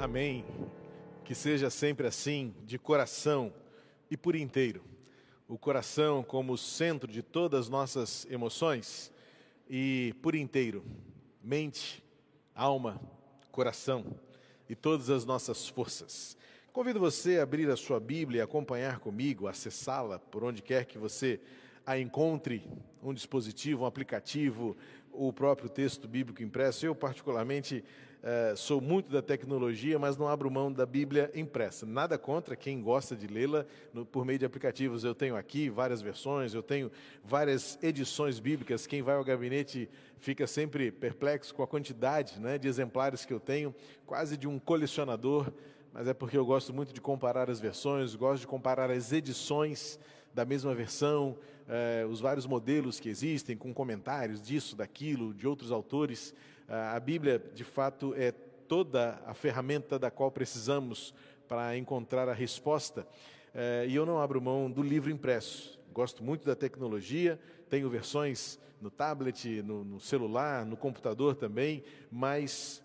Amém. Que seja sempre assim, de coração e por inteiro. O coração como centro de todas as nossas emoções e por inteiro. Mente, alma, coração e todas as nossas forças. Convido você a abrir a sua Bíblia, acompanhar comigo, acessá-la por onde quer que você a encontre, um dispositivo, um aplicativo, o próprio texto bíblico impresso. Eu, particularmente, eh, sou muito da tecnologia, mas não abro mão da Bíblia impressa. Nada contra quem gosta de lê-la por meio de aplicativos. Eu tenho aqui várias versões, eu tenho várias edições bíblicas. Quem vai ao gabinete fica sempre perplexo com a quantidade né, de exemplares que eu tenho, quase de um colecionador. Mas é porque eu gosto muito de comparar as versões, gosto de comparar as edições da mesma versão, eh, os vários modelos que existem, com comentários disso, daquilo, de outros autores. A Bíblia, de fato, é toda a ferramenta da qual precisamos para encontrar a resposta. Eh, e eu não abro mão do livro impresso. Gosto muito da tecnologia, tenho versões no tablet, no, no celular, no computador também, mas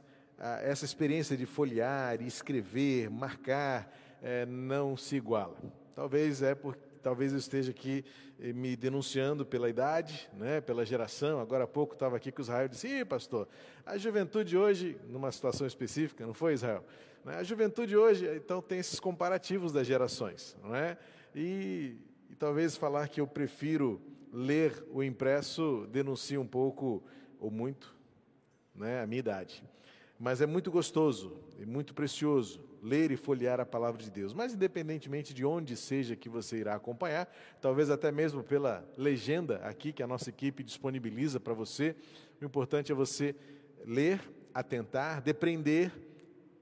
essa experiência de folhear, escrever, marcar, eh, não se iguala. Talvez é porque talvez eu esteja aqui eh, me denunciando pela idade, né, pela geração. Agora há pouco estava aqui com Israel e disse: Ih, pastor, a juventude hoje, numa situação específica, não foi, Israel? Né, a juventude hoje, então, tem esses comparativos das gerações, não é? E, e talvez falar que eu prefiro ler o impresso denuncia um pouco, ou muito, né, a minha idade. Mas é muito gostoso e muito precioso ler e folhear a palavra de Deus. Mas, independentemente de onde seja que você irá acompanhar, talvez até mesmo pela legenda aqui que a nossa equipe disponibiliza para você, o importante é você ler, atentar, depreender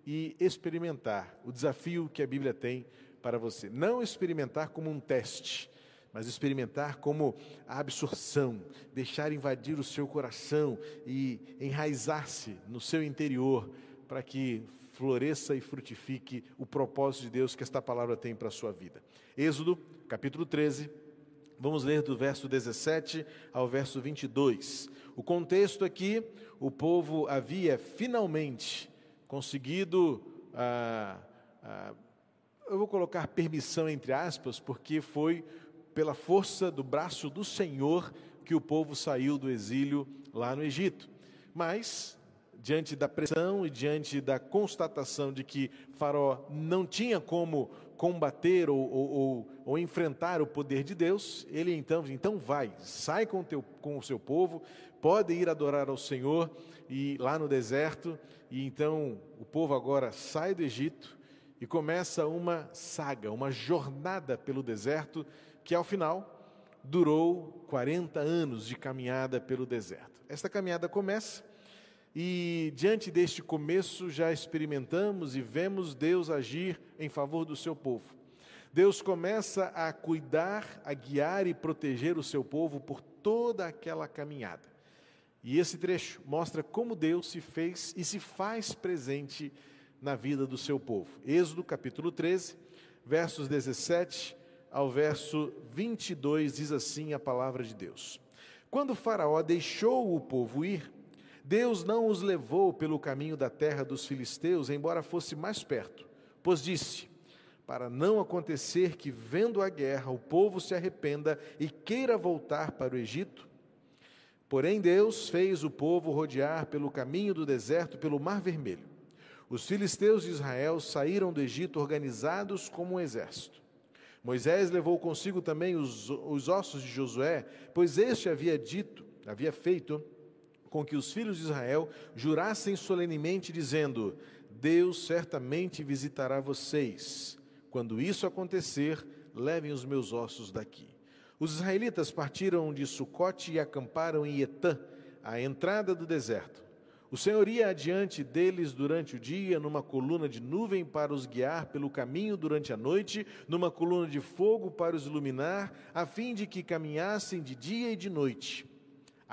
e experimentar o desafio que a Bíblia tem para você. Não experimentar como um teste, mas experimentar como a absorção, deixar invadir o seu coração e enraizar-se no seu interior, para que floresça e frutifique o propósito de Deus que esta palavra tem para a sua vida. Êxodo, capítulo 13, vamos ler do verso 17 ao verso 22. O contexto aqui, o povo havia finalmente conseguido. Ah, ah, eu vou colocar permissão entre aspas, porque foi pela força do braço do Senhor que o povo saiu do exílio lá no Egito. Mas, diante da pressão e diante da constatação de que Faraó não tinha como combater ou, ou, ou, ou, enfrentar o poder de Deus, ele então, então vai, sai com o, teu, com o seu povo, pode ir adorar ao Senhor e lá no deserto, e então o povo agora sai do Egito e começa uma saga, uma jornada pelo deserto que ao final durou 40 anos de caminhada pelo deserto. Esta caminhada começa e diante deste começo já experimentamos e vemos Deus agir em favor do seu povo. Deus começa a cuidar, a guiar e proteger o seu povo por toda aquela caminhada. E esse trecho mostra como Deus se fez e se faz presente na vida do seu povo. Êxodo capítulo 13, versos 17 ao verso 22, diz assim a palavra de Deus: Quando Faraó deixou o povo ir, Deus não os levou pelo caminho da terra dos filisteus, embora fosse mais perto, pois disse: Para não acontecer que, vendo a guerra, o povo se arrependa e queira voltar para o Egito. Porém, Deus fez o povo rodear pelo caminho do deserto, pelo Mar Vermelho. Os filisteus de Israel saíram do Egito organizados como um exército. Moisés levou consigo também os, os ossos de Josué, pois este havia dito, havia feito com que os filhos de Israel jurassem solenemente, dizendo: Deus certamente visitará vocês. Quando isso acontecer, levem os meus ossos daqui. Os israelitas partiram de Sucote e acamparam em Etã, à entrada do deserto. O Senhor ia adiante deles durante o dia, numa coluna de nuvem para os guiar pelo caminho durante a noite, numa coluna de fogo para os iluminar, a fim de que caminhassem de dia e de noite.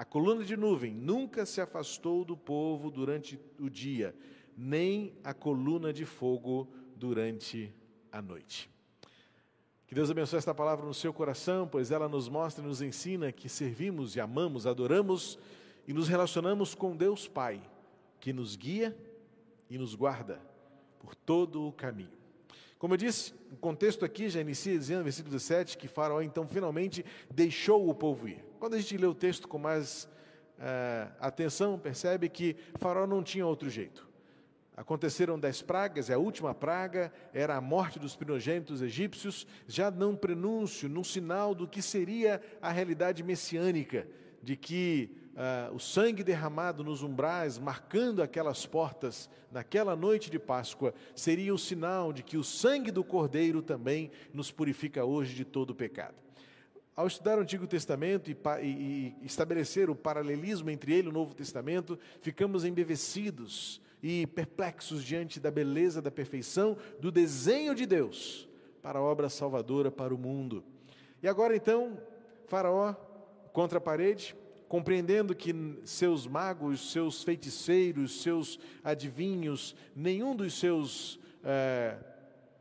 A coluna de nuvem nunca se afastou do povo durante o dia, nem a coluna de fogo durante a noite. Que Deus abençoe esta palavra no seu coração, pois ela nos mostra e nos ensina que servimos e amamos, adoramos e nos relacionamos com Deus Pai, que nos guia e nos guarda, por todo o caminho. Como eu disse, o contexto aqui já inicia dizendo, versículo 17, que Faraó então finalmente deixou o povo ir. Quando a gente lê o texto com mais uh, atenção, percebe que Faraó não tinha outro jeito. Aconteceram dez pragas, e a última praga era a morte dos primogênitos egípcios, já num prenúncio, num sinal do que seria a realidade messiânica, de que uh, o sangue derramado nos umbrais, marcando aquelas portas naquela noite de Páscoa, seria o sinal de que o sangue do Cordeiro também nos purifica hoje de todo o pecado. Ao estudar o Antigo Testamento e, e, e estabelecer o paralelismo entre ele e o Novo Testamento, ficamos embevecidos e perplexos diante da beleza, da perfeição, do desenho de Deus para a obra salvadora para o mundo. E agora então, Faraó contra a parede, compreendendo que seus magos, seus feiticeiros, seus adivinhos, nenhum dos seus é,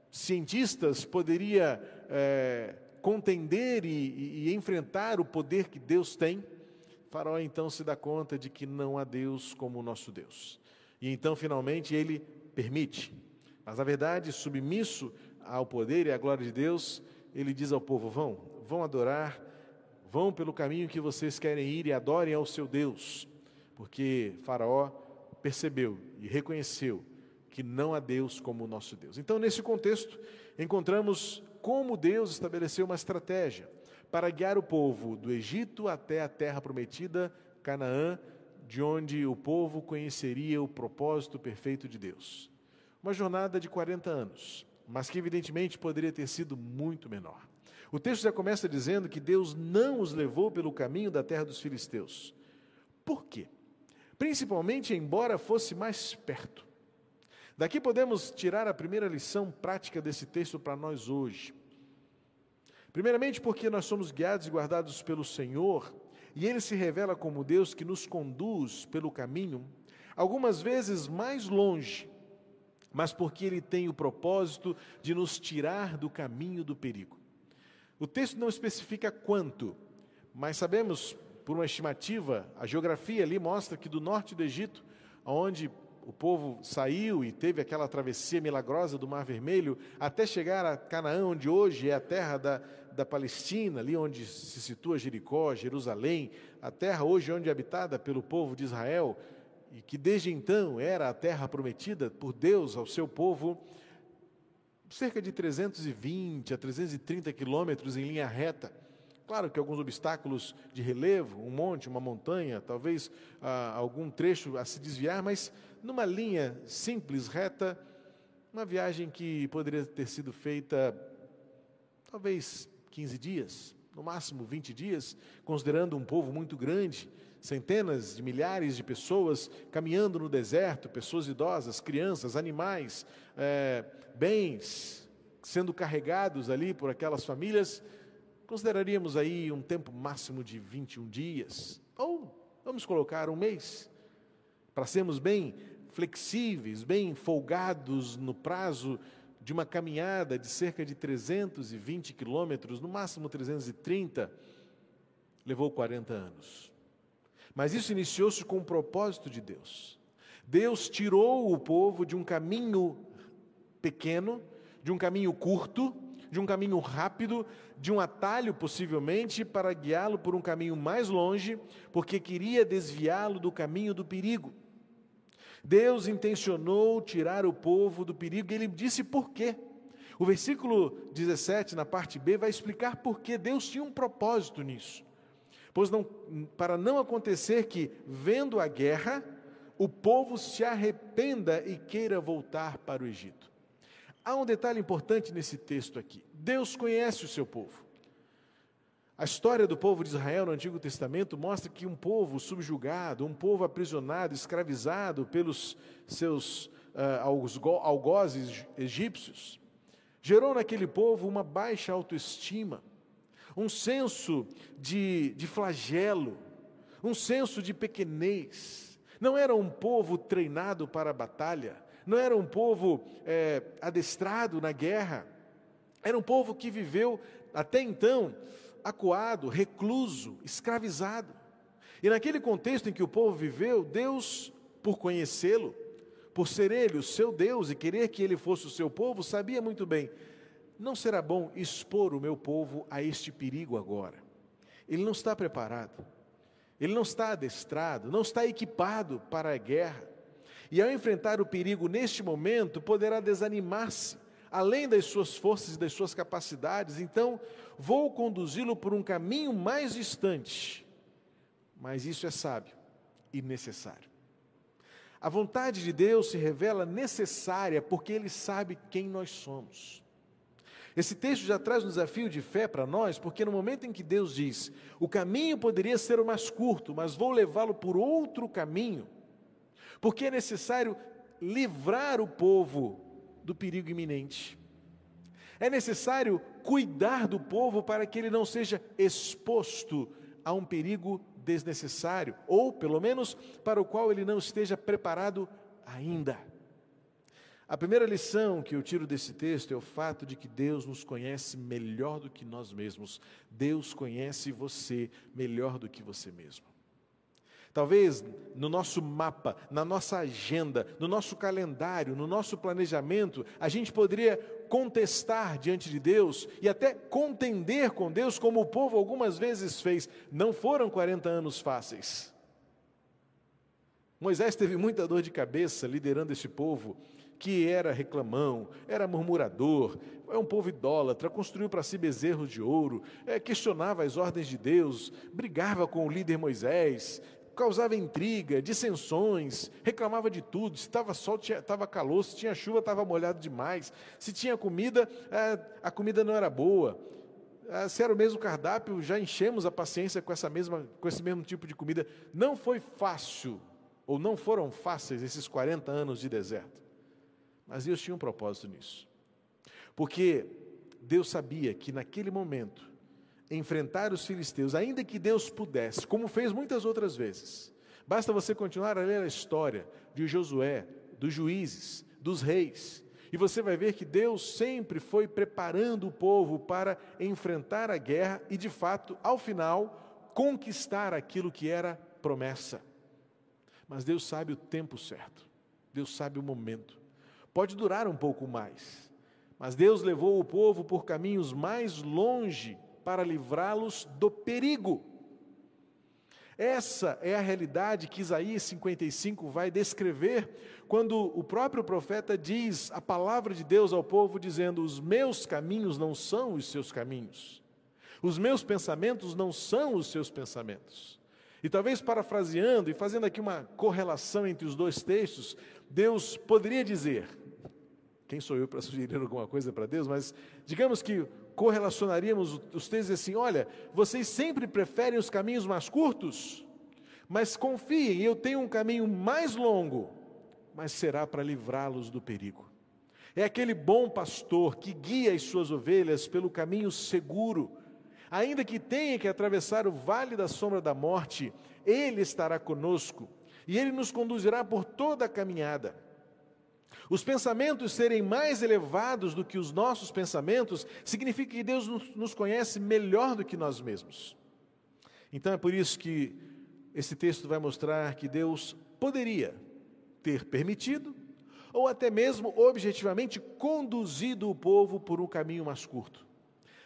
cientistas poderia é, contender e, e enfrentar o poder que Deus tem. Faraó então se dá conta de que não há Deus como o nosso Deus. E então, finalmente, ele permite. Mas, na verdade, submisso ao poder e à glória de Deus, ele diz ao povo: vão, vão adorar, vão pelo caminho que vocês querem ir e adorem ao seu Deus. Porque Faraó percebeu e reconheceu que não há Deus como o nosso Deus. Então, nesse contexto, encontramos como Deus estabeleceu uma estratégia para guiar o povo do Egito até a terra prometida, Canaã, de onde o povo conheceria o propósito perfeito de Deus. Uma jornada de 40 anos, mas que evidentemente poderia ter sido muito menor. O texto já começa dizendo que Deus não os levou pelo caminho da terra dos filisteus. Por quê? Principalmente embora fosse mais perto. Daqui podemos tirar a primeira lição prática desse texto para nós hoje. Primeiramente, porque nós somos guiados e guardados pelo Senhor e ele se revela como Deus que nos conduz pelo caminho, algumas vezes mais longe, mas porque ele tem o propósito de nos tirar do caminho do perigo. O texto não especifica quanto, mas sabemos, por uma estimativa, a geografia ali mostra que do norte do Egito, onde o povo saiu e teve aquela travessia milagrosa do Mar Vermelho, até chegar a Canaã, onde hoje é a terra da, da Palestina, ali onde se situa Jericó, Jerusalém, a terra hoje onde é habitada pelo povo de Israel, e que desde então era a terra prometida por Deus ao seu povo, cerca de 320 a 330 quilômetros em linha reta. Claro que alguns obstáculos de relevo, um monte, uma montanha, talvez ah, algum trecho a se desviar, mas numa linha simples, reta, uma viagem que poderia ter sido feita talvez 15 dias, no máximo 20 dias, considerando um povo muito grande, centenas de milhares de pessoas caminhando no deserto, pessoas idosas, crianças, animais, é, bens sendo carregados ali por aquelas famílias, consideraríamos aí um tempo máximo de 21 dias, ou vamos colocar um mês, para sermos bem flexíveis, bem folgados no prazo de uma caminhada de cerca de 320 quilômetros, no máximo 330, levou 40 anos. Mas isso iniciou-se com o propósito de Deus. Deus tirou o povo de um caminho pequeno, de um caminho curto, de um caminho rápido, de um atalho possivelmente, para guiá-lo por um caminho mais longe, porque queria desviá-lo do caminho do perigo. Deus intencionou tirar o povo do perigo e ele disse por quê. O versículo 17, na parte B, vai explicar por que Deus tinha um propósito nisso. Pois não, para não acontecer que, vendo a guerra, o povo se arrependa e queira voltar para o Egito. Há um detalhe importante nesse texto aqui. Deus conhece o seu povo. A história do povo de Israel no Antigo Testamento mostra que um povo subjugado, um povo aprisionado, escravizado pelos seus uh, algozes egípcios, gerou naquele povo uma baixa autoestima, um senso de, de flagelo, um senso de pequenez. Não era um povo treinado para a batalha, não era um povo é, adestrado na guerra, era um povo que viveu até então acuado, recluso, escravizado. E naquele contexto em que o povo viveu, Deus, por conhecê-lo, por ser ele o seu Deus e querer que ele fosse o seu povo, sabia muito bem: não será bom expor o meu povo a este perigo agora. Ele não está preparado, ele não está adestrado, não está equipado para a guerra. E ao enfrentar o perigo neste momento, poderá desanimar-se, além das suas forças e das suas capacidades. Então, vou conduzi-lo por um caminho mais distante. Mas isso é sábio e necessário. A vontade de Deus se revela necessária porque Ele sabe quem nós somos. Esse texto já traz um desafio de fé para nós, porque no momento em que Deus diz: o caminho poderia ser o mais curto, mas vou levá-lo por outro caminho, porque é necessário livrar o povo do perigo iminente. É necessário cuidar do povo para que ele não seja exposto a um perigo desnecessário, ou pelo menos para o qual ele não esteja preparado ainda. A primeira lição que eu tiro desse texto é o fato de que Deus nos conhece melhor do que nós mesmos. Deus conhece você melhor do que você mesmo. Talvez no nosso mapa, na nossa agenda, no nosso calendário, no nosso planejamento, a gente poderia contestar diante de Deus e até contender com Deus, como o povo algumas vezes fez. Não foram 40 anos fáceis. Moisés teve muita dor de cabeça liderando esse povo, que era reclamão, era murmurador, é um povo idólatra, construiu para si bezerros de ouro, é, questionava as ordens de Deus, brigava com o líder Moisés, causava intriga, dissensões, reclamava de tudo. Se estava sol, estava calor, se tinha chuva, estava molhado demais. Se tinha comida, é, a comida não era boa. É, se era o mesmo cardápio, já enchemos a paciência com, essa mesma, com esse mesmo tipo de comida. Não foi fácil, ou não foram fáceis esses 40 anos de deserto. Mas Deus tinha um propósito nisso. Porque Deus sabia que naquele momento enfrentar os filisteus, ainda que Deus pudesse, como fez muitas outras vezes. Basta você continuar a ler a história de Josué, dos juízes, dos reis, e você vai ver que Deus sempre foi preparando o povo para enfrentar a guerra e, de fato, ao final, conquistar aquilo que era promessa. Mas Deus sabe o tempo certo, Deus sabe o momento. Pode durar um pouco mais, mas Deus levou o povo por caminhos mais longe para livrá-los do perigo. Essa é a realidade que Isaías 55 vai descrever quando o próprio profeta diz a palavra de Deus ao povo, dizendo: Os meus caminhos não são os seus caminhos, os meus pensamentos não são os seus pensamentos. E talvez parafraseando e fazendo aqui uma correlação entre os dois textos, Deus poderia dizer: quem sou eu para sugerir alguma coisa para Deus? Mas digamos que correlacionaríamos os textos assim: olha, vocês sempre preferem os caminhos mais curtos, mas confiem, eu tenho um caminho mais longo, mas será para livrá-los do perigo. É aquele bom pastor que guia as suas ovelhas pelo caminho seguro, ainda que tenha que atravessar o vale da sombra da morte, ele estará conosco e ele nos conduzirá por toda a caminhada. Os pensamentos serem mais elevados do que os nossos pensamentos significa que Deus nos conhece melhor do que nós mesmos. Então é por isso que esse texto vai mostrar que Deus poderia ter permitido, ou até mesmo objetivamente conduzido o povo por um caminho mais curto.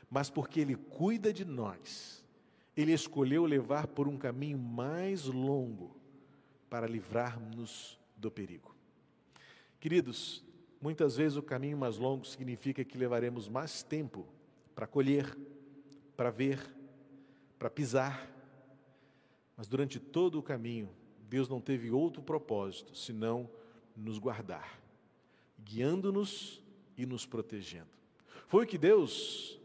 Mas porque Ele cuida de nós, Ele escolheu levar por um caminho mais longo para livrar-nos do perigo. Queridos, muitas vezes o caminho mais longo significa que levaremos mais tempo para colher, para ver, para pisar, mas durante todo o caminho, Deus não teve outro propósito senão nos guardar, guiando-nos e nos protegendo. Foi o que Deus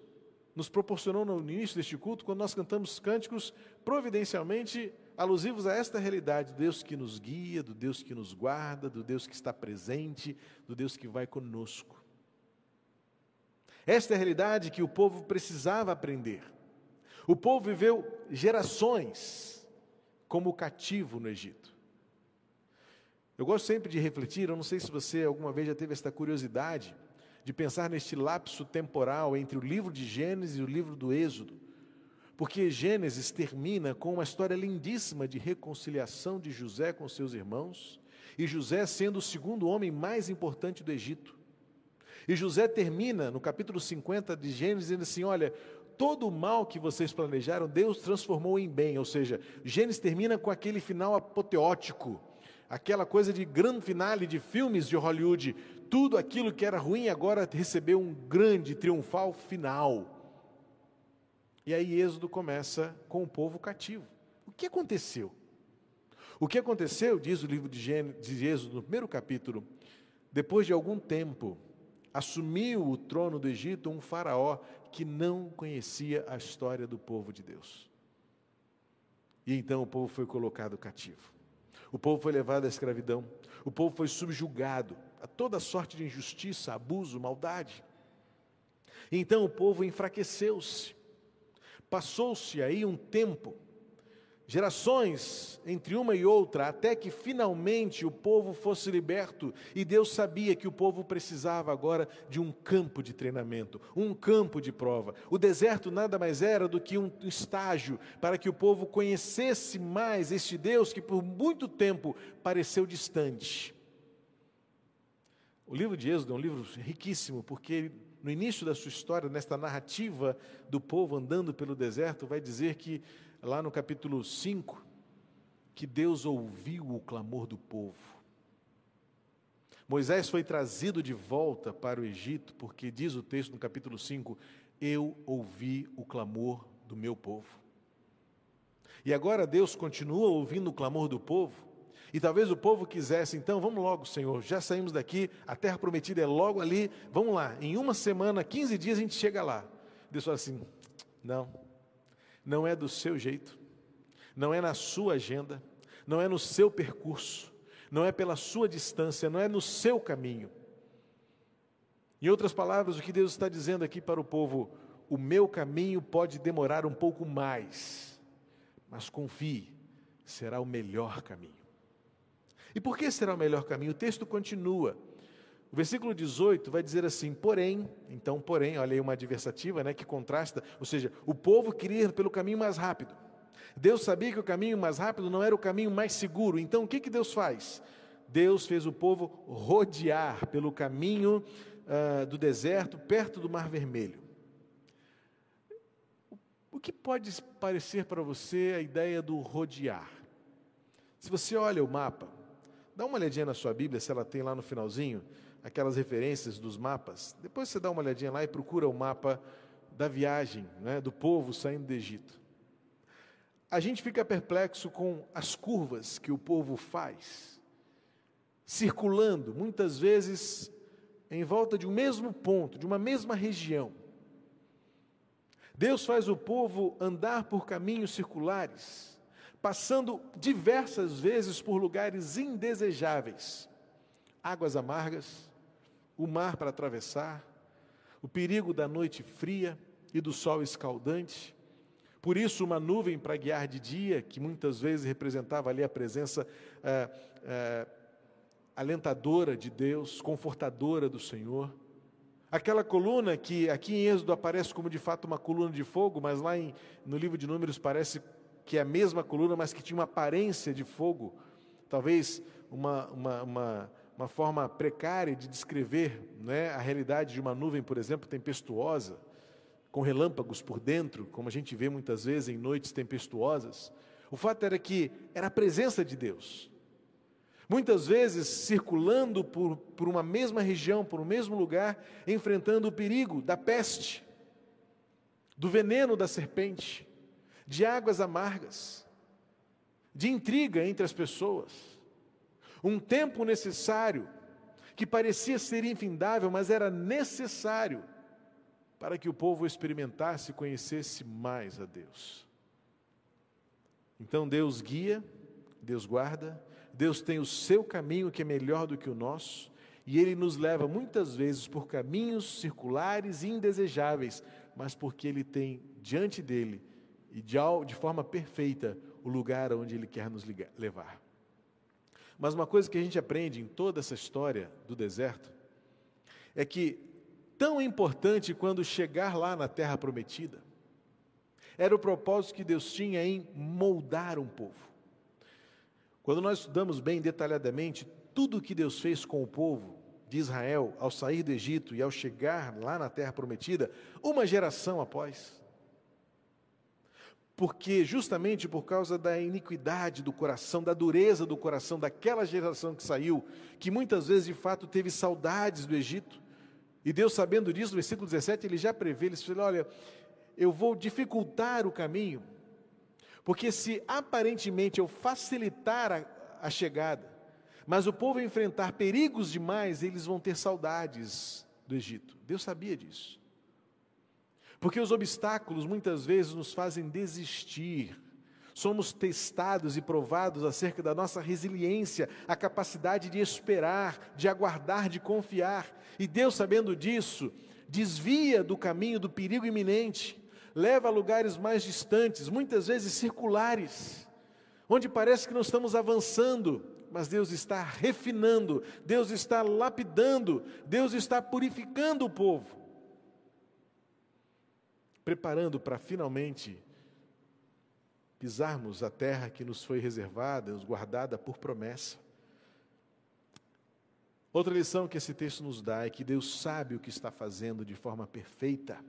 nos proporcionou no início deste culto, quando nós cantamos cânticos providencialmente alusivos a esta realidade, do Deus que nos guia, do Deus que nos guarda, do Deus que está presente, do Deus que vai conosco. Esta é a realidade que o povo precisava aprender. O povo viveu gerações como cativo no Egito. Eu gosto sempre de refletir, eu não sei se você alguma vez já teve esta curiosidade de pensar neste lapso temporal entre o livro de Gênesis e o livro do Êxodo. Porque Gênesis termina com uma história lindíssima de reconciliação de José com seus irmãos, e José sendo o segundo homem mais importante do Egito. E José termina no capítulo 50 de Gênesis dizendo assim: Olha, todo o mal que vocês planejaram, Deus transformou em bem. Ou seja, Gênesis termina com aquele final apoteótico, aquela coisa de grande finale de filmes de Hollywood. Tudo aquilo que era ruim agora recebeu um grande triunfal final. E aí Êxodo começa com o povo cativo. O que aconteceu? O que aconteceu, diz o livro de, Gênesis, de Êxodo, no primeiro capítulo, depois de algum tempo, assumiu o trono do Egito um faraó que não conhecia a história do povo de Deus. E então o povo foi colocado cativo. O povo foi levado à escravidão. O povo foi subjugado a toda sorte de injustiça, abuso, maldade. E então o povo enfraqueceu-se. Passou-se aí um tempo gerações entre uma e outra, até que finalmente o povo fosse liberto, e Deus sabia que o povo precisava agora de um campo de treinamento, um campo de prova. O deserto nada mais era do que um estágio para que o povo conhecesse mais este Deus que por muito tempo pareceu distante. O livro de Êxodo é um livro riquíssimo, porque no início da sua história, nesta narrativa do povo andando pelo deserto, vai dizer que lá no capítulo 5, que Deus ouviu o clamor do povo. Moisés foi trazido de volta para o Egito, porque diz o texto no capítulo 5: Eu ouvi o clamor do meu povo. E agora Deus continua ouvindo o clamor do povo, e talvez o povo quisesse, então, vamos logo, Senhor, já saímos daqui, a terra prometida é logo ali, vamos lá, em uma semana, 15 dias a gente chega lá. Deus fala assim: não, não é do seu jeito, não é na sua agenda, não é no seu percurso, não é pela sua distância, não é no seu caminho. Em outras palavras, o que Deus está dizendo aqui para o povo: o meu caminho pode demorar um pouco mais, mas confie, será o melhor caminho. E por que será o melhor caminho? O texto continua. O versículo 18 vai dizer assim: porém, então, porém, olha aí uma adversativa né, que contrasta, ou seja, o povo queria ir pelo caminho mais rápido. Deus sabia que o caminho mais rápido não era o caminho mais seguro, então o que, que Deus faz? Deus fez o povo rodear pelo caminho uh, do deserto, perto do Mar Vermelho. O que pode parecer para você a ideia do rodear? Se você olha o mapa, dá uma olhadinha na sua Bíblia, se ela tem lá no finalzinho, aquelas referências dos mapas. Depois você dá uma olhadinha lá e procura o mapa da viagem né, do povo saindo do Egito. A gente fica perplexo com as curvas que o povo faz, circulando, muitas vezes em volta de um mesmo ponto, de uma mesma região. Deus faz o povo andar por caminhos circulares, passando diversas vezes por lugares indesejáveis, águas amargas, o mar para atravessar, o perigo da noite fria e do sol escaldante. Por isso, uma nuvem para guiar de dia, que muitas vezes representava ali a presença é, é, alentadora de Deus, confortadora do Senhor. Aquela coluna que aqui em Êxodo aparece como de fato uma coluna de fogo, mas lá em, no livro de Números parece que é a mesma coluna, mas que tinha uma aparência de fogo. Talvez uma, uma, uma uma forma precária de descrever né, a realidade de uma nuvem, por exemplo, tempestuosa, com relâmpagos por dentro, como a gente vê muitas vezes em noites tempestuosas. O fato era que era a presença de Deus. Muitas vezes circulando por, por uma mesma região, por um mesmo lugar, enfrentando o perigo da peste, do veneno da serpente, de águas amargas, de intriga entre as pessoas um tempo necessário, que parecia ser infindável, mas era necessário para que o povo experimentasse e conhecesse mais a Deus. Então Deus guia, Deus guarda, Deus tem o seu caminho que é melhor do que o nosso, e Ele nos leva muitas vezes por caminhos circulares e indesejáveis, mas porque Ele tem diante dele e de, de forma perfeita o lugar onde Ele quer nos levar. Mas uma coisa que a gente aprende em toda essa história do deserto é que, tão importante quando chegar lá na terra prometida, era o propósito que Deus tinha em moldar um povo. Quando nós estudamos bem detalhadamente tudo o que Deus fez com o povo de Israel ao sair do Egito e ao chegar lá na terra prometida, uma geração após. Porque justamente por causa da iniquidade do coração, da dureza do coração daquela geração que saiu, que muitas vezes de fato teve saudades do Egito, e Deus sabendo disso, no versículo 17, ele já prevê, ele fala, olha, eu vou dificultar o caminho, porque se aparentemente eu facilitar a, a chegada, mas o povo enfrentar perigos demais, eles vão ter saudades do Egito. Deus sabia disso. Porque os obstáculos muitas vezes nos fazem desistir. Somos testados e provados acerca da nossa resiliência, a capacidade de esperar, de aguardar, de confiar. E Deus, sabendo disso, desvia do caminho do perigo iminente, leva a lugares mais distantes, muitas vezes circulares, onde parece que não estamos avançando, mas Deus está refinando, Deus está lapidando, Deus está purificando o povo, preparando para finalmente pisarmos a terra que nos foi reservada, nos guardada por promessa. Outra lição que esse texto nos dá é que Deus sabe o que está fazendo de forma perfeita.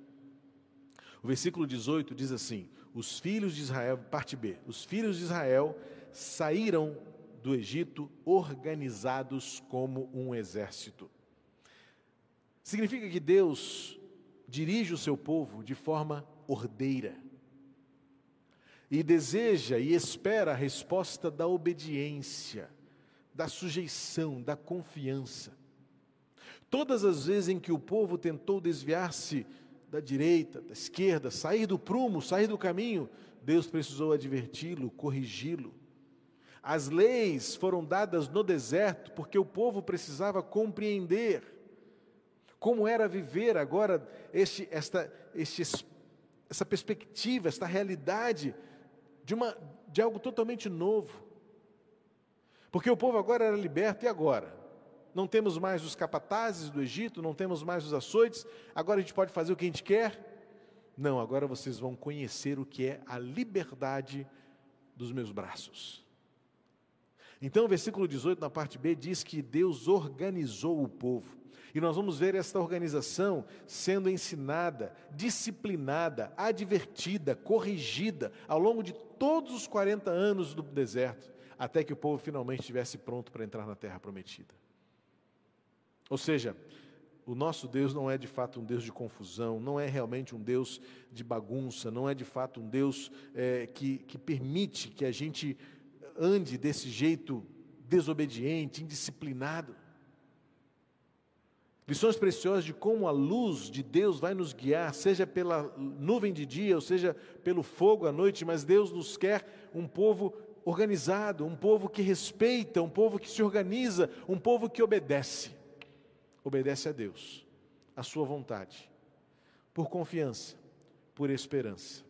O versículo 18 diz assim: Os filhos de Israel, parte B, os filhos de Israel saíram do Egito organizados como um exército. Significa que Deus dirige o seu povo de forma ordeira e deseja e espera a resposta da obediência, da sujeição, da confiança. Todas as vezes em que o povo tentou desviar-se da direita, da esquerda, sair do prumo, sair do caminho, Deus precisou adverti-lo, corrigi-lo. As leis foram dadas no deserto porque o povo precisava compreender como era viver agora este, esta, este, essa perspectiva, esta realidade de, uma, de algo totalmente novo. Porque o povo agora era liberto, e agora? Não temos mais os capatazes do Egito, não temos mais os açoites, agora a gente pode fazer o que a gente quer? Não, agora vocês vão conhecer o que é a liberdade dos meus braços. Então, o versículo 18, na parte B, diz que Deus organizou o povo. E nós vamos ver esta organização sendo ensinada, disciplinada, advertida, corrigida ao longo de todos os 40 anos do deserto, até que o povo finalmente estivesse pronto para entrar na terra prometida. Ou seja, o nosso Deus não é de fato um Deus de confusão, não é realmente um Deus de bagunça, não é de fato um Deus é, que, que permite que a gente ande desse jeito desobediente, indisciplinado. Lições preciosas de como a luz de Deus vai nos guiar, seja pela nuvem de dia, ou seja pelo fogo à noite, mas Deus nos quer um povo organizado, um povo que respeita, um povo que se organiza, um povo que obedece. Obedece a Deus, a Sua vontade, por confiança, por esperança.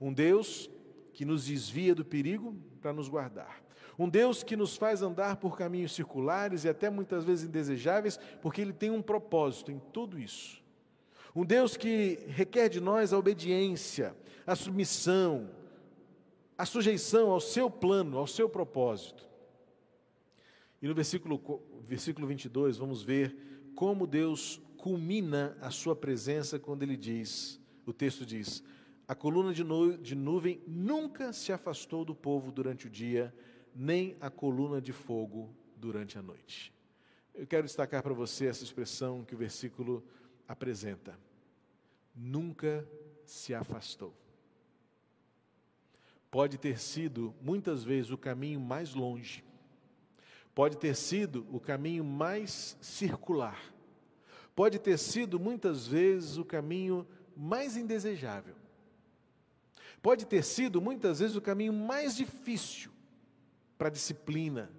Um Deus que nos desvia do perigo para nos guardar. Um Deus que nos faz andar por caminhos circulares e até muitas vezes indesejáveis, porque Ele tem um propósito em tudo isso. Um Deus que requer de nós a obediência, a submissão, a sujeição ao seu plano, ao seu propósito. E no versículo, versículo 22, vamos ver como Deus culmina a sua presença quando ele diz: o texto diz: a coluna de, nu de nuvem nunca se afastou do povo durante o dia, nem a coluna de fogo durante a noite. Eu quero destacar para você essa expressão que o versículo apresenta. Nunca se afastou. Pode ter sido, muitas vezes, o caminho mais longe, pode ter sido o caminho mais circular, pode ter sido, muitas vezes, o caminho mais indesejável pode ter sido muitas vezes o caminho mais difícil para disciplina,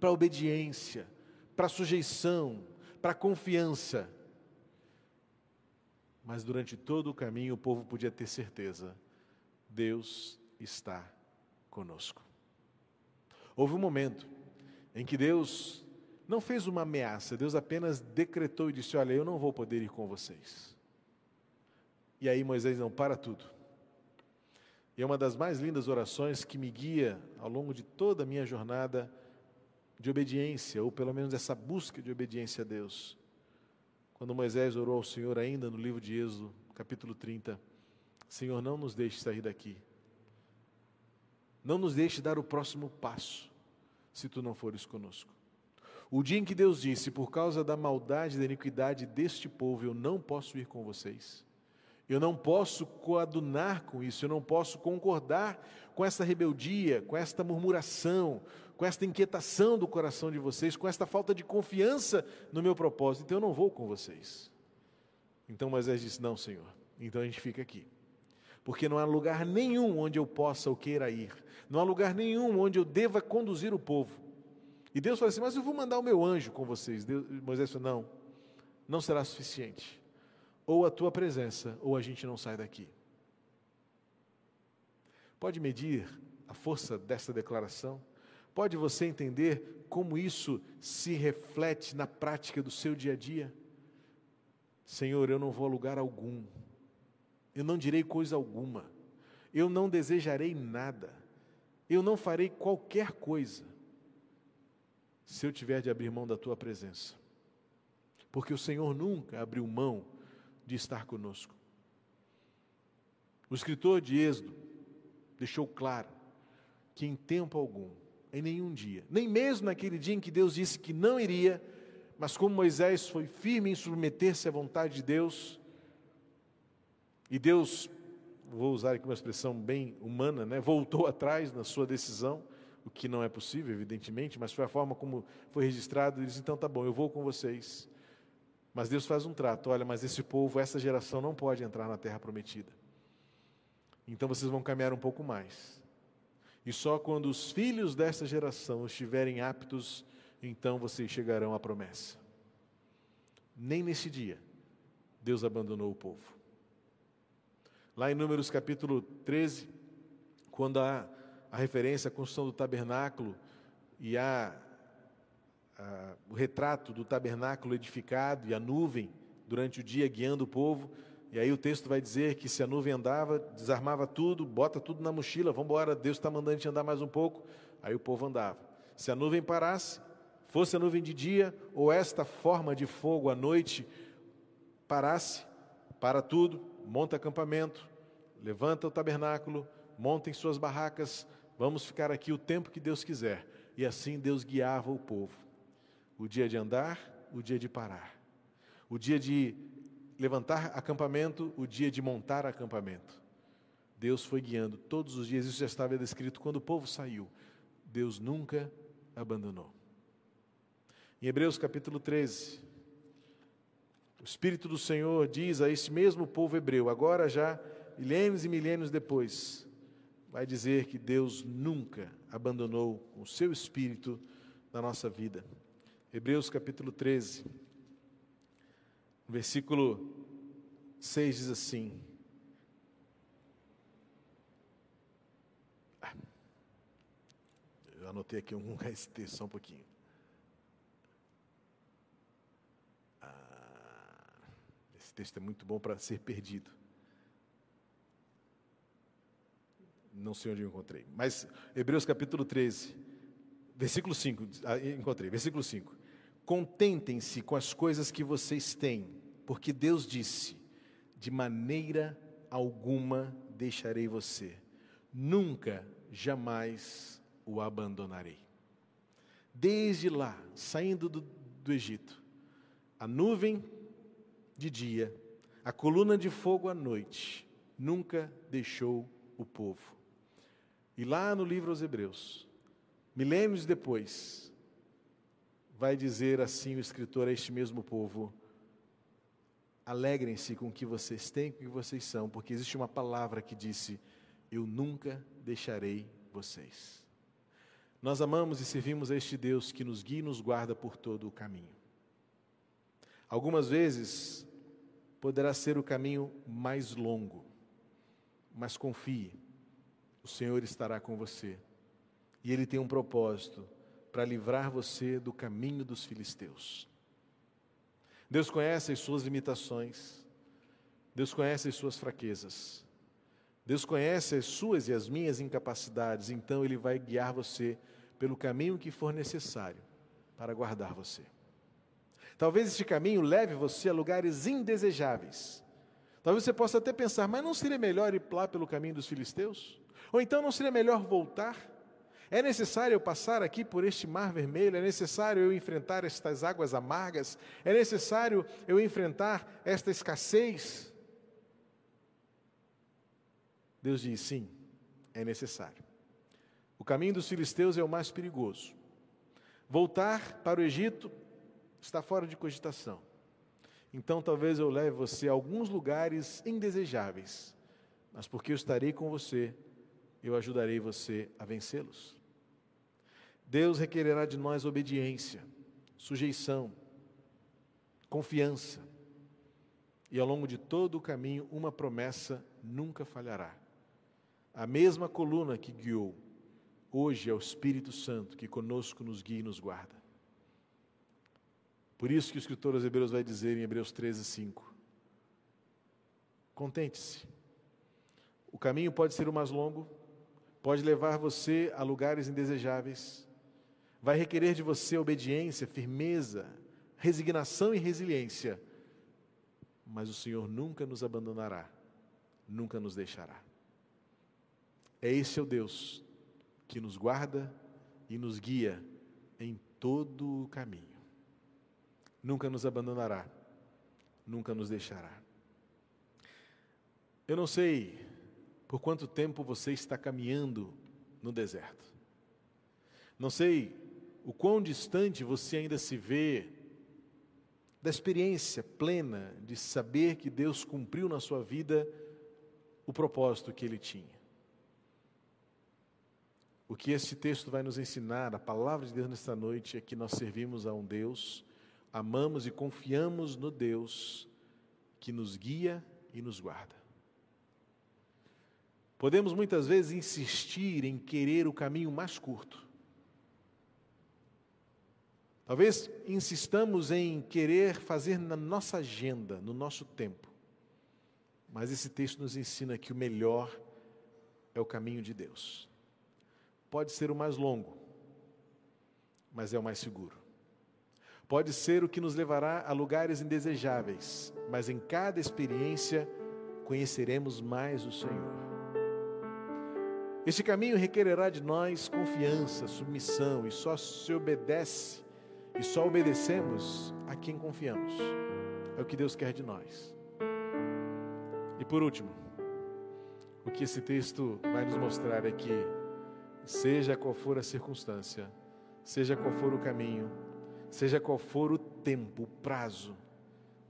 para obediência, para sujeição, para confiança. Mas durante todo o caminho o povo podia ter certeza: Deus está conosco. Houve um momento em que Deus não fez uma ameaça, Deus apenas decretou e disse: Olha, eu não vou poder ir com vocês. E aí Moisés não para tudo. E é uma das mais lindas orações que me guia ao longo de toda a minha jornada de obediência, ou pelo menos essa busca de obediência a Deus. Quando Moisés orou ao Senhor, ainda no livro de Êxodo, capítulo 30, Senhor, não nos deixe sair daqui. Não nos deixe dar o próximo passo, se tu não fores conosco. O dia em que Deus disse, por causa da maldade e da iniquidade deste povo, eu não posso ir com vocês. Eu não posso coadunar com isso, eu não posso concordar com esta rebeldia, com esta murmuração, com esta inquietação do coração de vocês, com esta falta de confiança no meu propósito, então eu não vou com vocês. Então Moisés disse: Não, Senhor, então a gente fica aqui. Porque não há lugar nenhum onde eu possa ou queira ir, não há lugar nenhum onde eu deva conduzir o povo. E Deus falou assim: Mas eu vou mandar o meu anjo com vocês. Deus, Moisés falou: Não, não será suficiente. Ou a tua presença, ou a gente não sai daqui. Pode medir a força dessa declaração? Pode você entender como isso se reflete na prática do seu dia a dia? Senhor, eu não vou a lugar algum, eu não direi coisa alguma, eu não desejarei nada, eu não farei qualquer coisa, se eu tiver de abrir mão da tua presença, porque o Senhor nunca abriu mão de estar conosco. O escritor de Êxodo deixou claro que em tempo algum em nenhum dia, nem mesmo naquele dia em que Deus disse que não iria, mas como Moisés foi firme em submeter-se à vontade de Deus, e Deus, vou usar aqui uma expressão bem humana, né, voltou atrás na sua decisão, o que não é possível, evidentemente, mas foi a forma como foi registrado, e disse, então tá bom, eu vou com vocês. Mas Deus faz um trato, olha, mas esse povo, essa geração não pode entrar na terra prometida. Então vocês vão caminhar um pouco mais. E só quando os filhos desta geração estiverem aptos, então vocês chegarão à promessa. Nem nesse dia Deus abandonou o povo. Lá em Números capítulo 13, quando há a referência à construção do tabernáculo e há o retrato do tabernáculo edificado e a nuvem durante o dia guiando o povo, e aí o texto vai dizer que se a nuvem andava, desarmava tudo, bota tudo na mochila, vamos embora, Deus está mandando a gente andar mais um pouco. Aí o povo andava. Se a nuvem parasse, fosse a nuvem de dia, ou esta forma de fogo à noite parasse, para tudo, monta acampamento, levanta o tabernáculo, montem suas barracas, vamos ficar aqui o tempo que Deus quiser. E assim Deus guiava o povo. O dia de andar, o dia de parar. O dia de levantar acampamento, o dia de montar acampamento. Deus foi guiando todos os dias, isso já estava descrito quando o povo saiu. Deus nunca abandonou. Em Hebreus capítulo 13, o Espírito do Senhor diz a esse mesmo povo hebreu, agora já milênios e milênios depois, vai dizer que Deus nunca abandonou o seu Espírito na nossa vida. Hebreus capítulo 13. O versículo 6 diz assim: ah, Eu anotei aqui um ST, só um pouquinho. Ah, esse texto é muito bom para ser perdido. Não sei onde eu encontrei. Mas Hebreus capítulo 13, versículo 5, ah, encontrei, versículo 5. Contentem-se com as coisas que vocês têm, porque Deus disse: de maneira alguma deixarei você, nunca, jamais o abandonarei. Desde lá, saindo do, do Egito, a nuvem de dia, a coluna de fogo à noite, nunca deixou o povo. E lá no livro aos Hebreus, milênios depois, vai dizer assim o escritor a este mesmo povo: alegrem-se com o que vocês têm, com o que vocês são, porque existe uma palavra que disse: Eu nunca deixarei vocês. Nós amamos e servimos a este Deus que nos guia e nos guarda por todo o caminho. Algumas vezes poderá ser o caminho mais longo, mas confie, o Senhor estará com você e Ele tem um propósito para livrar você do caminho dos filisteus. Deus conhece as suas limitações, Deus conhece as suas fraquezas, Deus conhece as suas e as minhas incapacidades, então Ele vai guiar você pelo caminho que for necessário para guardar você. Talvez este caminho leve você a lugares indesejáveis. Talvez você possa até pensar, mas não seria melhor ir lá pelo caminho dos filisteus? Ou então não seria melhor voltar? É necessário eu passar aqui por este mar vermelho? É necessário eu enfrentar estas águas amargas? É necessário eu enfrentar esta escassez? Deus diz: sim, é necessário. O caminho dos filisteus é o mais perigoso. Voltar para o Egito está fora de cogitação. Então talvez eu leve você a alguns lugares indesejáveis, mas porque eu estarei com você, eu ajudarei você a vencê-los. Deus requererá de nós obediência, sujeição, confiança. E ao longo de todo o caminho, uma promessa nunca falhará. A mesma coluna que guiou, hoje é o Espírito Santo que conosco nos guia e nos guarda. Por isso que o escritor aos Hebreus vai dizer em Hebreus 13, 5: Contente-se. O caminho pode ser o mais longo, pode levar você a lugares indesejáveis, vai requerer de você obediência, firmeza, resignação e resiliência, mas o Senhor nunca nos abandonará, nunca nos deixará. É esse o Deus que nos guarda e nos guia em todo o caminho nunca nos abandonará, nunca nos deixará. Eu não sei por quanto tempo você está caminhando no deserto. Não sei o quão distante você ainda se vê da experiência plena de saber que Deus cumpriu na sua vida o propósito que ele tinha. O que esse texto vai nos ensinar, a palavra de Deus nesta noite, é que nós servimos a um Deus amamos e confiamos no Deus que nos guia e nos guarda. Podemos muitas vezes insistir em querer o caminho mais curto. Talvez insistamos em querer fazer na nossa agenda, no nosso tempo. Mas esse texto nos ensina que o melhor é o caminho de Deus. Pode ser o mais longo, mas é o mais seguro. Pode ser o que nos levará a lugares indesejáveis, mas em cada experiência conheceremos mais o Senhor. Este caminho requererá de nós confiança, submissão, e só se obedece e só obedecemos a quem confiamos. É o que Deus quer de nós. E por último, o que esse texto vai nos mostrar é que, seja qual for a circunstância, seja qual for o caminho, Seja qual for o tempo, o prazo,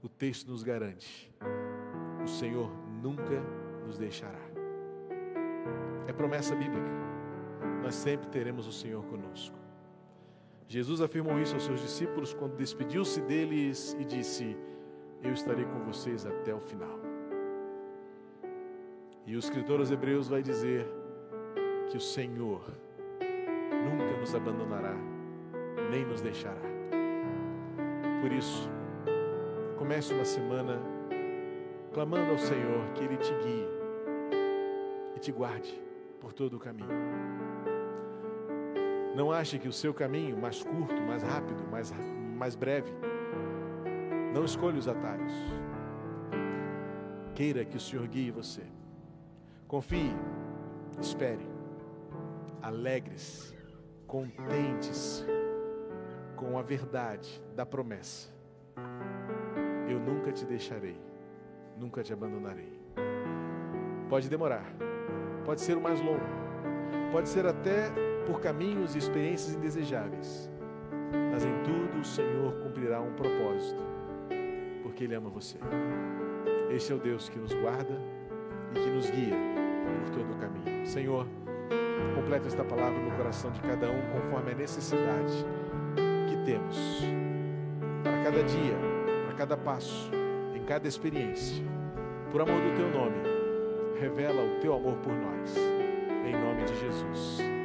o texto nos garante: o Senhor nunca nos deixará. É promessa bíblica. Nós sempre teremos o Senhor conosco. Jesus afirmou isso aos seus discípulos quando despediu-se deles e disse: Eu estarei com vocês até o final. E o escritor aos Hebreus vai dizer que o Senhor nunca nos abandonará, nem nos deixará. Por isso, comece uma semana clamando ao Senhor que Ele te guie e te guarde por todo o caminho. Não ache que o seu caminho mais curto, mais rápido, mais, mais breve. Não escolha os atalhos. Queira que o Senhor guie você. Confie, espere, alegre-se, contente-se com a verdade da promessa. Eu nunca te deixarei, nunca te abandonarei. Pode demorar, pode ser o mais longo, pode ser até por caminhos e experiências indesejáveis, mas em tudo o Senhor cumprirá um propósito, porque Ele ama você. Este é o Deus que nos guarda e que nos guia por todo o caminho. Senhor, completa esta palavra no coração de cada um conforme a necessidade temos para cada dia, para cada passo, em cada experiência. Por amor do teu nome, revela o teu amor por nós. Em nome de Jesus.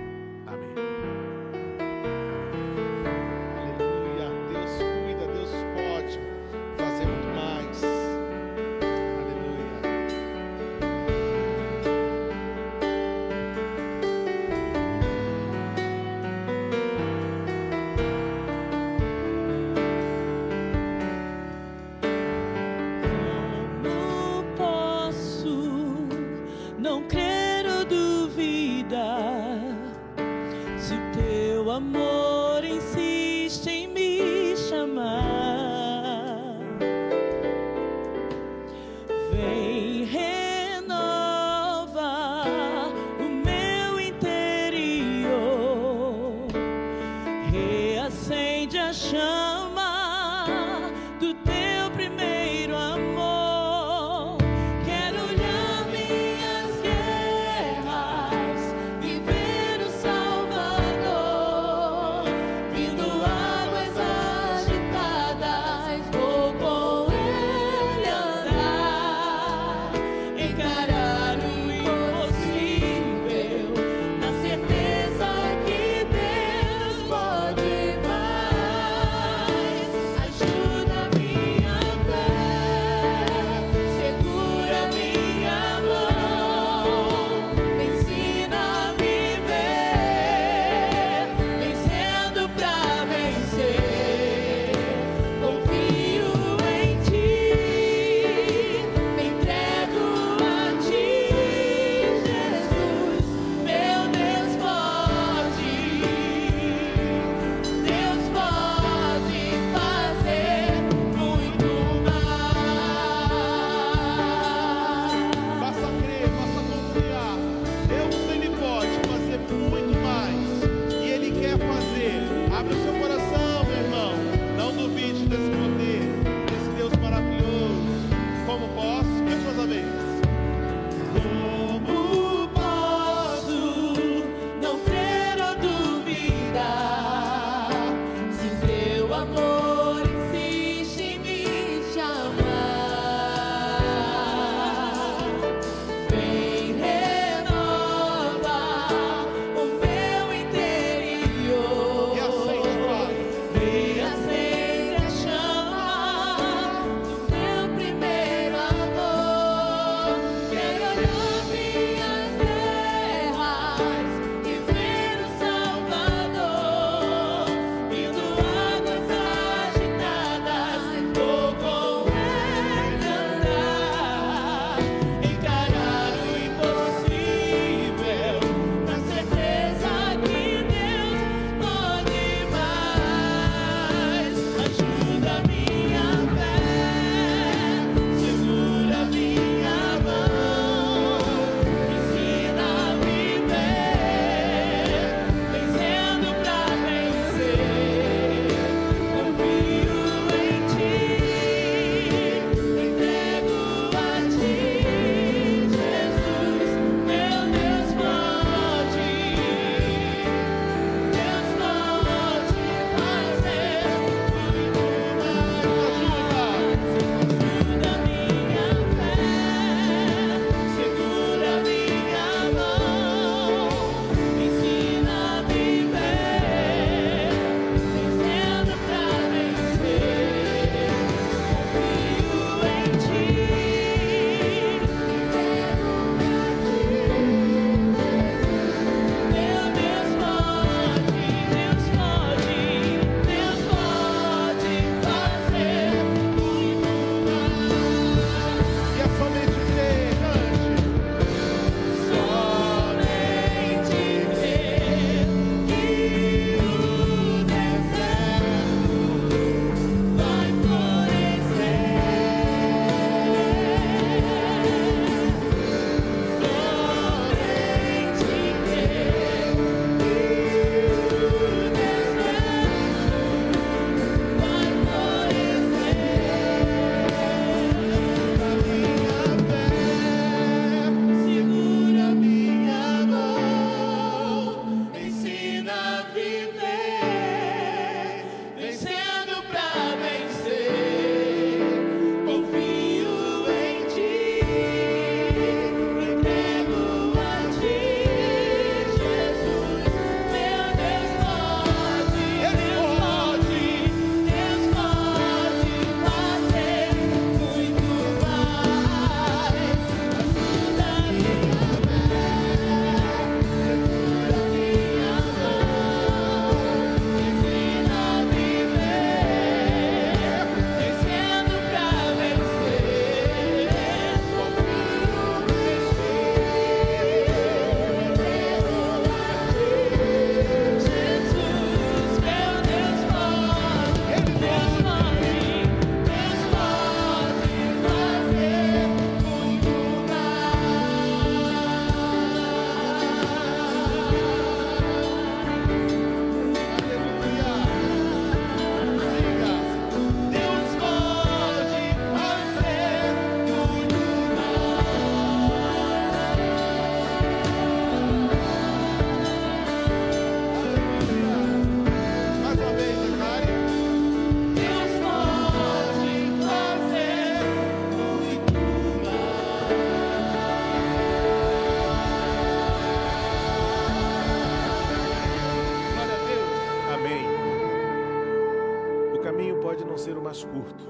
Mais curto,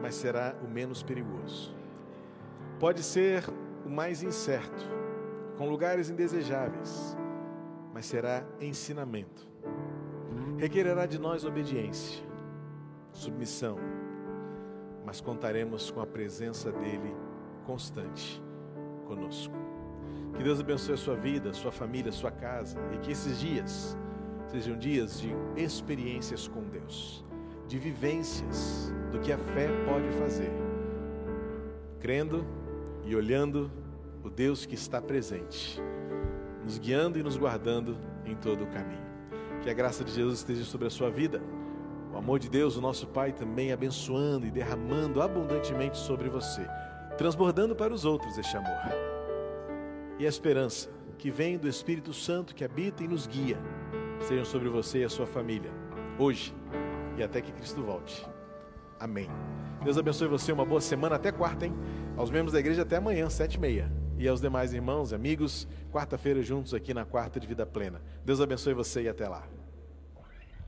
mas será o menos perigoso. Pode ser o mais incerto, com lugares indesejáveis, mas será ensinamento. Requererá de nós obediência, submissão, mas contaremos com a presença dele constante conosco. Que Deus abençoe a sua vida, sua família, sua casa e que esses dias sejam dias de experiências com Deus, de vivências do que a fé pode fazer, crendo e olhando o Deus que está presente, nos guiando e nos guardando em todo o caminho. Que a graça de Jesus esteja sobre a sua vida. O amor de Deus, o nosso Pai, também abençoando e derramando abundantemente sobre você, transbordando para os outros este amor. E a esperança que vem do Espírito Santo que habita e nos guia, sejam sobre você e a sua família, hoje e até que Cristo volte. Amém. Deus abençoe você, uma boa semana, até quarta, hein? Aos membros da igreja, até amanhã, sete e meia. E aos demais irmãos amigos, quarta-feira juntos aqui na Quarta de Vida Plena. Deus abençoe você e até lá.